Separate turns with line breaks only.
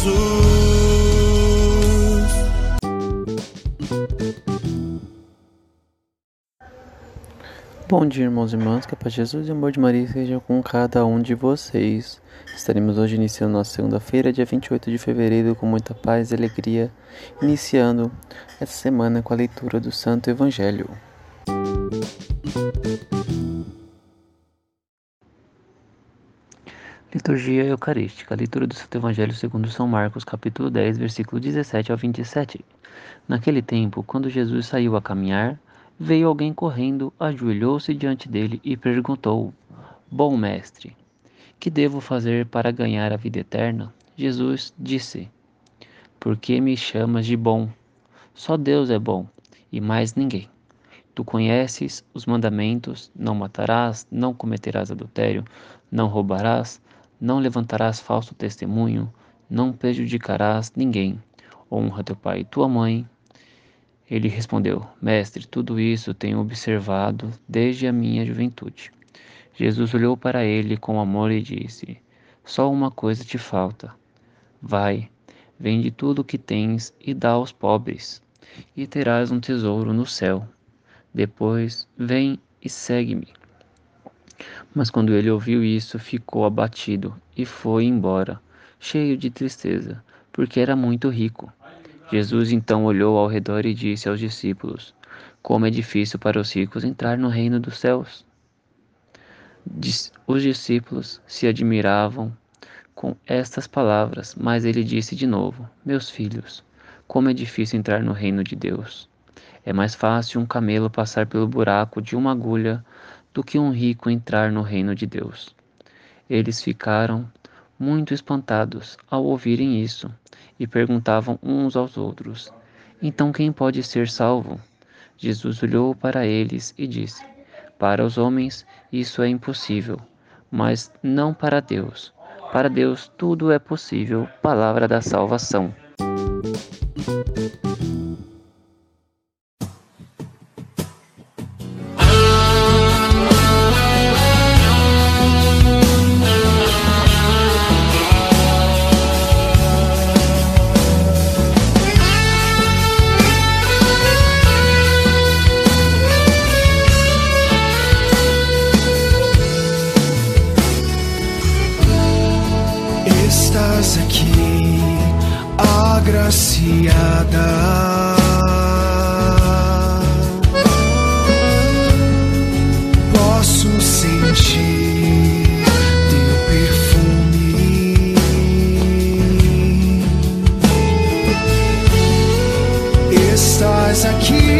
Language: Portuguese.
Jesus.
Bom dia, irmãos e irmãs, que a paz de Jesus e o amor de Maria seja com cada um de vocês. Estaremos hoje iniciando nossa segunda-feira, dia 28 de fevereiro, com muita paz e alegria, iniciando essa semana com a leitura do Santo Evangelho. Liturgia Eucarística, leitura do Santo Evangelho segundo São Marcos, capítulo 10, versículo 17 ao 27. Naquele tempo, quando Jesus saiu a caminhar, veio alguém correndo, ajoelhou-se diante dele e perguntou: Bom mestre, que devo fazer para ganhar a vida eterna? Jesus disse: Por que me chamas de bom? Só Deus é bom, e mais ninguém. Tu conheces os mandamentos: não matarás, não cometerás adultério, não roubarás, não levantarás falso testemunho, não prejudicarás ninguém. Honra teu pai e tua mãe. Ele respondeu: Mestre, tudo isso tenho observado desde a minha juventude. Jesus olhou para ele com amor e disse: Só uma coisa te falta. Vai, vende tudo o que tens e dá aos pobres, e terás um tesouro no céu. Depois, vem e segue-me. Mas quando ele ouviu isso, ficou abatido e foi embora, cheio de tristeza, porque era muito rico. Jesus então olhou ao redor e disse aos discípulos: Como é difícil para os ricos entrar no reino dos céus. Os discípulos se admiravam com estas palavras, mas ele disse de novo: Meus filhos, como é difícil entrar no reino de Deus. É mais fácil um camelo passar pelo buraco de uma agulha do que um rico entrar no reino de Deus. Eles ficaram muito espantados ao ouvirem isso e perguntavam uns aos outros: Então quem pode ser salvo? Jesus olhou para eles e disse: Para os homens isso é impossível, mas não para Deus. Para Deus tudo é possível. Palavra da salvação.
Estás aqui, agraciada. Posso sentir teu perfume. Estás aqui,